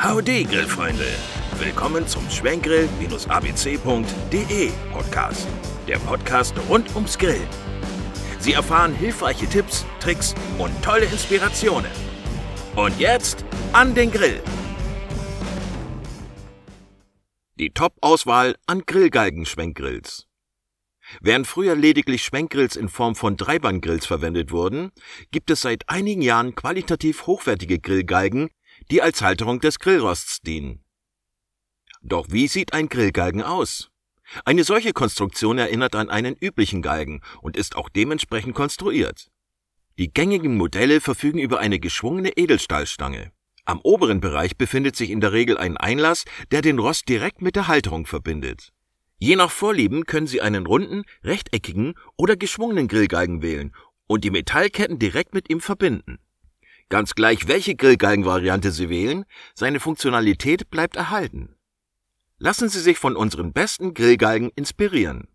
Howdy, Grillfreunde! Willkommen zum Schwenkgrill-abc.de Podcast. Der Podcast rund ums Grillen. Sie erfahren hilfreiche Tipps, Tricks und tolle Inspirationen. Und jetzt an den Grill! Die Top-Auswahl an Grillgalgen-Schwenkgrills. Während früher lediglich Schwenkgrills in Form von Dreibanggrills verwendet wurden, gibt es seit einigen Jahren qualitativ hochwertige Grillgalgen, die als Halterung des Grillrosts dienen. Doch wie sieht ein Grillgalgen aus? Eine solche Konstruktion erinnert an einen üblichen Galgen und ist auch dementsprechend konstruiert. Die gängigen Modelle verfügen über eine geschwungene Edelstahlstange. Am oberen Bereich befindet sich in der Regel ein Einlass, der den Rost direkt mit der Halterung verbindet. Je nach Vorlieben können Sie einen runden, rechteckigen oder geschwungenen Grillgalgen wählen und die Metallketten direkt mit ihm verbinden. Ganz gleich, welche Grillgalgenvariante Sie wählen, seine Funktionalität bleibt erhalten. Lassen Sie sich von unseren besten Grillgalgen inspirieren.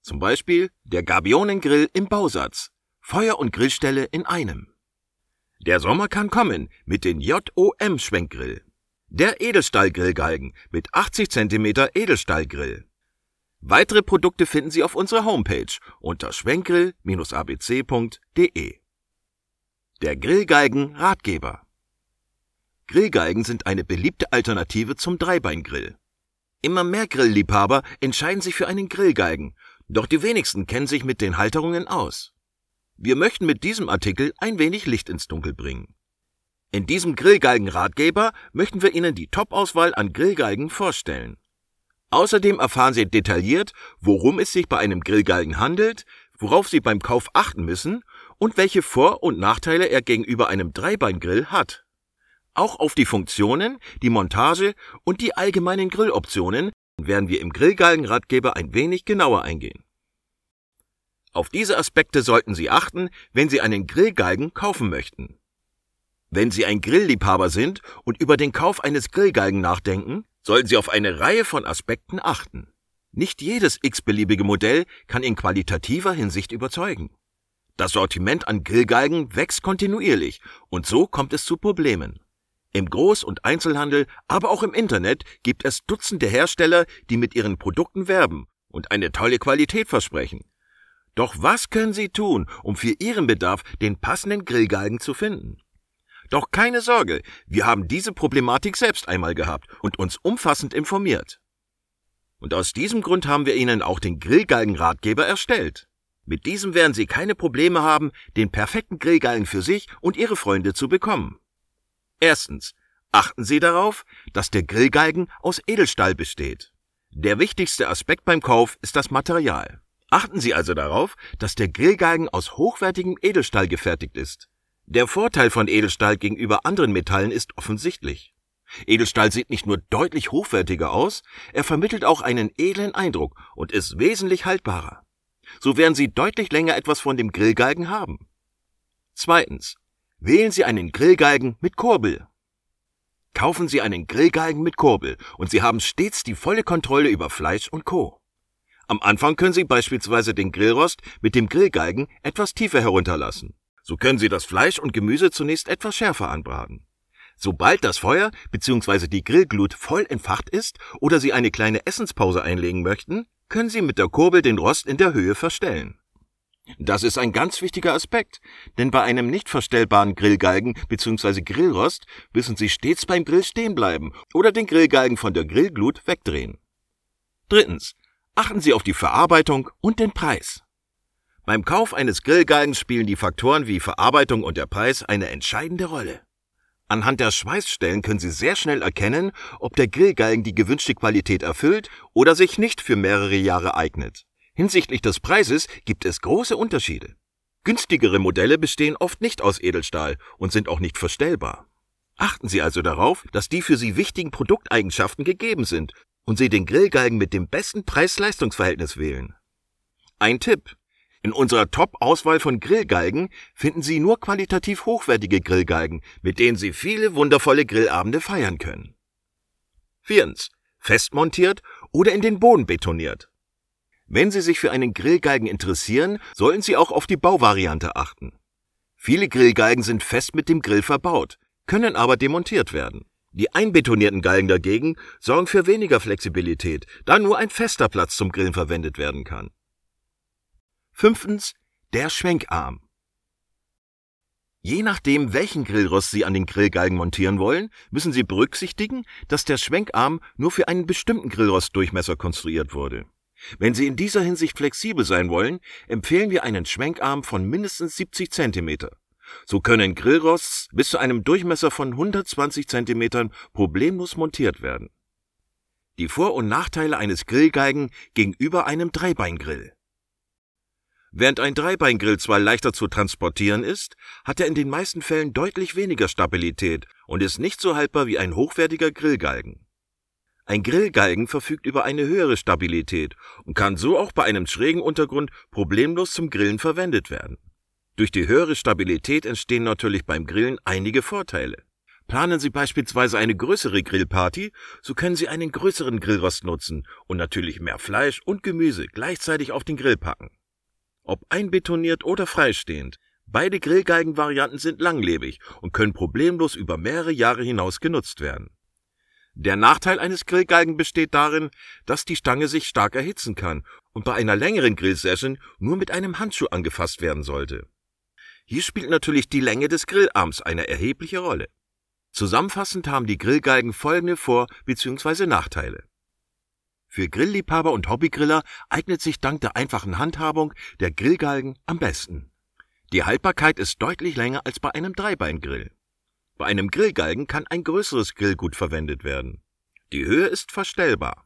Zum Beispiel der Gabionengrill im Bausatz. Feuer und Grillstelle in einem. Der Sommer kann kommen mit den JOM Schwenkgrill. Der Edelstahlgrillgalgen mit 80 cm Edelstahlgrill. Weitere Produkte finden Sie auf unserer Homepage unter schwenkgrill-abc.de. Der Grillgalgen Ratgeber. Grillgalgen sind eine beliebte Alternative zum Dreibeingrill. Immer mehr Grillliebhaber entscheiden sich für einen Grillgalgen, doch die wenigsten kennen sich mit den Halterungen aus. Wir möchten mit diesem Artikel ein wenig Licht ins Dunkel bringen. In diesem Grillgalgen-Ratgeber möchten wir Ihnen die Top-Auswahl an Grillgalgen vorstellen. Außerdem erfahren Sie detailliert, worum es sich bei einem Grillgalgen handelt, worauf Sie beim Kauf achten müssen und welche Vor- und Nachteile er gegenüber einem Dreibeingrill hat. Auch auf die Funktionen, die Montage und die allgemeinen Grilloptionen werden wir im Grillgalgenratgeber ein wenig genauer eingehen. Auf diese Aspekte sollten Sie achten, wenn Sie einen Grillgalgen kaufen möchten. Wenn Sie ein Grillliebhaber sind und über den Kauf eines Grillgalgen nachdenken, sollten Sie auf eine Reihe von Aspekten achten. Nicht jedes x-beliebige Modell kann in qualitativer Hinsicht überzeugen. Das Sortiment an Grillgalgen wächst kontinuierlich und so kommt es zu Problemen. Im Groß- und Einzelhandel, aber auch im Internet gibt es Dutzende Hersteller, die mit ihren Produkten werben und eine tolle Qualität versprechen. Doch was können Sie tun, um für Ihren Bedarf den passenden Grillgalgen zu finden? Doch keine Sorge, wir haben diese Problematik selbst einmal gehabt und uns umfassend informiert. Und aus diesem Grund haben wir Ihnen auch den Grillgalgenratgeber erstellt. Mit diesem werden Sie keine Probleme haben, den perfekten Grillgalgen für sich und Ihre Freunde zu bekommen. Erstens. Achten Sie darauf, dass der Grillgalgen aus Edelstahl besteht. Der wichtigste Aspekt beim Kauf ist das Material. Achten Sie also darauf, dass der Grillgalgen aus hochwertigem Edelstahl gefertigt ist. Der Vorteil von Edelstahl gegenüber anderen Metallen ist offensichtlich. Edelstahl sieht nicht nur deutlich hochwertiger aus, er vermittelt auch einen edlen Eindruck und ist wesentlich haltbarer. So werden Sie deutlich länger etwas von dem Grillgalgen haben. Zweitens. Wählen Sie einen Grillgalgen mit Kurbel. Kaufen Sie einen Grillgalgen mit Kurbel und Sie haben stets die volle Kontrolle über Fleisch und Co. Am Anfang können Sie beispielsweise den Grillrost mit dem Grillgalgen etwas tiefer herunterlassen. So können Sie das Fleisch und Gemüse zunächst etwas schärfer anbraten. Sobald das Feuer bzw. die Grillglut voll entfacht ist oder Sie eine kleine Essenspause einlegen möchten, können Sie mit der Kurbel den Rost in der Höhe verstellen. Das ist ein ganz wichtiger Aspekt, denn bei einem nicht verstellbaren Grillgalgen bzw. Grillrost müssen Sie stets beim Grill stehen bleiben oder den Grillgalgen von der Grillglut wegdrehen. Drittens. Achten Sie auf die Verarbeitung und den Preis. Beim Kauf eines Grillgalgens spielen die Faktoren wie Verarbeitung und der Preis eine entscheidende Rolle. Anhand der Schweißstellen können Sie sehr schnell erkennen, ob der Grillgalgen die gewünschte Qualität erfüllt oder sich nicht für mehrere Jahre eignet. Hinsichtlich des Preises gibt es große Unterschiede. Günstigere Modelle bestehen oft nicht aus Edelstahl und sind auch nicht verstellbar. Achten Sie also darauf, dass die für Sie wichtigen Produkteigenschaften gegeben sind und Sie den Grillgalgen mit dem besten Preis-Leistungs-Verhältnis wählen. Ein Tipp. In unserer Top-Auswahl von Grillgalgen finden Sie nur qualitativ hochwertige Grillgalgen, mit denen Sie viele wundervolle Grillabende feiern können. Viertens. Festmontiert oder in den Boden betoniert. Wenn Sie sich für einen Grillgalgen interessieren, sollten Sie auch auf die Bauvariante achten. Viele Grillgalgen sind fest mit dem Grill verbaut, können aber demontiert werden. Die einbetonierten Galgen dagegen sorgen für weniger Flexibilität, da nur ein fester Platz zum Grillen verwendet werden kann. Fünftens, der Schwenkarm. Je nachdem, welchen Grillrost Sie an den Grillgalgen montieren wollen, müssen Sie berücksichtigen, dass der Schwenkarm nur für einen bestimmten Grillrostdurchmesser konstruiert wurde. Wenn Sie in dieser Hinsicht flexibel sein wollen, empfehlen wir einen Schwenkarm von mindestens 70 cm. So können Grillrosts bis zu einem Durchmesser von 120 cm problemlos montiert werden. Die Vor- und Nachteile eines Grillgalgen gegenüber einem Dreibeingrill. Während ein Dreibeingrill zwar leichter zu transportieren ist, hat er in den meisten Fällen deutlich weniger Stabilität und ist nicht so haltbar wie ein hochwertiger Grillgalgen. Ein Grillgalgen verfügt über eine höhere Stabilität und kann so auch bei einem schrägen Untergrund problemlos zum Grillen verwendet werden. Durch die höhere Stabilität entstehen natürlich beim Grillen einige Vorteile. Planen Sie beispielsweise eine größere Grillparty, so können Sie einen größeren Grillrost nutzen und natürlich mehr Fleisch und Gemüse gleichzeitig auf den Grill packen. Ob einbetoniert oder freistehend, beide Grillgalgenvarianten sind langlebig und können problemlos über mehrere Jahre hinaus genutzt werden. Der Nachteil eines Grillgalgen besteht darin, dass die Stange sich stark erhitzen kann und bei einer längeren Grillsession nur mit einem Handschuh angefasst werden sollte. Hier spielt natürlich die Länge des Grillarms eine erhebliche Rolle. Zusammenfassend haben die Grillgalgen folgende Vor- bzw. Nachteile. Für Grillliebhaber und Hobbygriller eignet sich dank der einfachen Handhabung der Grillgalgen am besten. Die Haltbarkeit ist deutlich länger als bei einem Dreibeingrill. Bei einem Grillgalgen kann ein größeres Grillgut verwendet werden. Die Höhe ist verstellbar.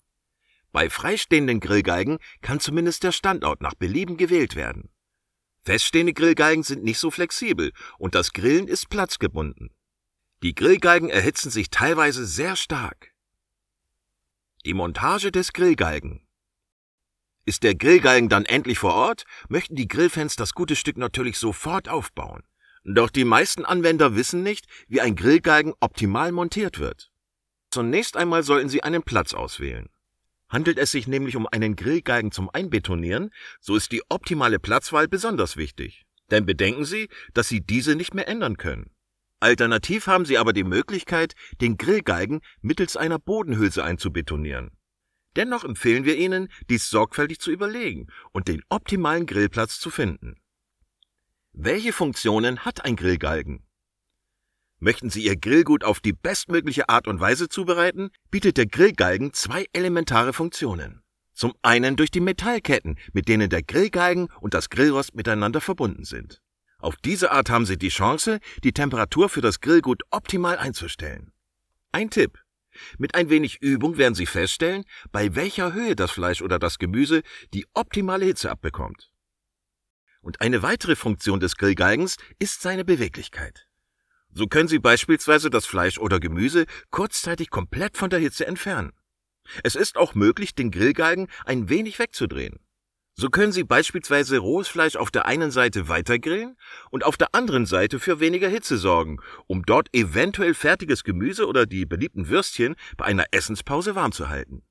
Bei freistehenden Grillgalgen kann zumindest der Standort nach Belieben gewählt werden. Feststehende Grillgalgen sind nicht so flexibel und das Grillen ist platzgebunden. Die Grillgalgen erhitzen sich teilweise sehr stark. Die Montage des Grillgalgen. Ist der Grillgalgen dann endlich vor Ort, möchten die Grillfans das gute Stück natürlich sofort aufbauen. Doch die meisten Anwender wissen nicht, wie ein Grillgalgen optimal montiert wird. Zunächst einmal sollten Sie einen Platz auswählen. Handelt es sich nämlich um einen Grillgalgen zum Einbetonieren, so ist die optimale Platzwahl besonders wichtig. Denn bedenken Sie, dass Sie diese nicht mehr ändern können. Alternativ haben Sie aber die Möglichkeit, den Grillgalgen mittels einer Bodenhülse einzubetonieren. Dennoch empfehlen wir Ihnen, dies sorgfältig zu überlegen und den optimalen Grillplatz zu finden. Welche Funktionen hat ein Grillgalgen? Möchten Sie Ihr Grillgut auf die bestmögliche Art und Weise zubereiten, bietet der Grillgalgen zwei elementare Funktionen. Zum einen durch die Metallketten, mit denen der Grillgalgen und das Grillrost miteinander verbunden sind. Auf diese Art haben Sie die Chance, die Temperatur für das Grillgut optimal einzustellen. Ein Tipp. Mit ein wenig Übung werden Sie feststellen, bei welcher Höhe das Fleisch oder das Gemüse die optimale Hitze abbekommt. Und eine weitere Funktion des Grillgalgens ist seine Beweglichkeit. So können Sie beispielsweise das Fleisch oder Gemüse kurzzeitig komplett von der Hitze entfernen. Es ist auch möglich, den Grillgalgen ein wenig wegzudrehen. So können Sie beispielsweise rohes Fleisch auf der einen Seite weitergrillen und auf der anderen Seite für weniger Hitze sorgen, um dort eventuell fertiges Gemüse oder die beliebten Würstchen bei einer Essenspause warm zu halten.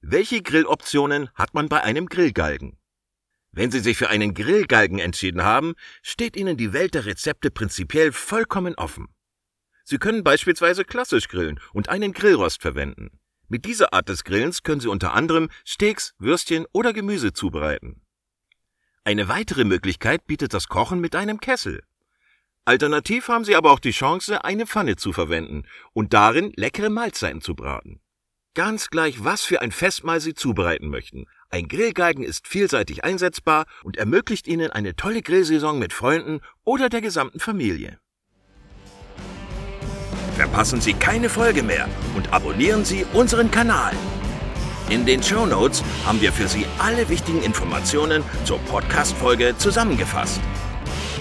Welche Grilloptionen hat man bei einem Grillgalgen? Wenn Sie sich für einen Grillgalgen entschieden haben, steht Ihnen die Welt der Rezepte prinzipiell vollkommen offen. Sie können beispielsweise klassisch grillen und einen Grillrost verwenden. Mit dieser Art des Grillens können Sie unter anderem Steaks, Würstchen oder Gemüse zubereiten. Eine weitere Möglichkeit bietet das Kochen mit einem Kessel. Alternativ haben Sie aber auch die Chance, eine Pfanne zu verwenden und darin leckere Mahlzeiten zu braten. Ganz gleich, was für ein Festmahl Sie zubereiten möchten. Ein Grillgalgen ist vielseitig einsetzbar und ermöglicht Ihnen eine tolle Grillsaison mit Freunden oder der gesamten Familie. Verpassen Sie keine Folge mehr und abonnieren Sie unseren Kanal. In den Show Notes haben wir für Sie alle wichtigen Informationen zur Podcast-Folge zusammengefasst.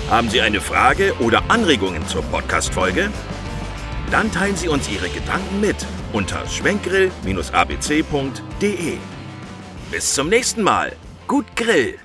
Haben Sie eine Frage oder Anregungen zur Podcast-Folge? Dann teilen Sie uns Ihre Gedanken mit unter schwenkgrill-abc.de. Bis zum nächsten Mal. Gut Grill!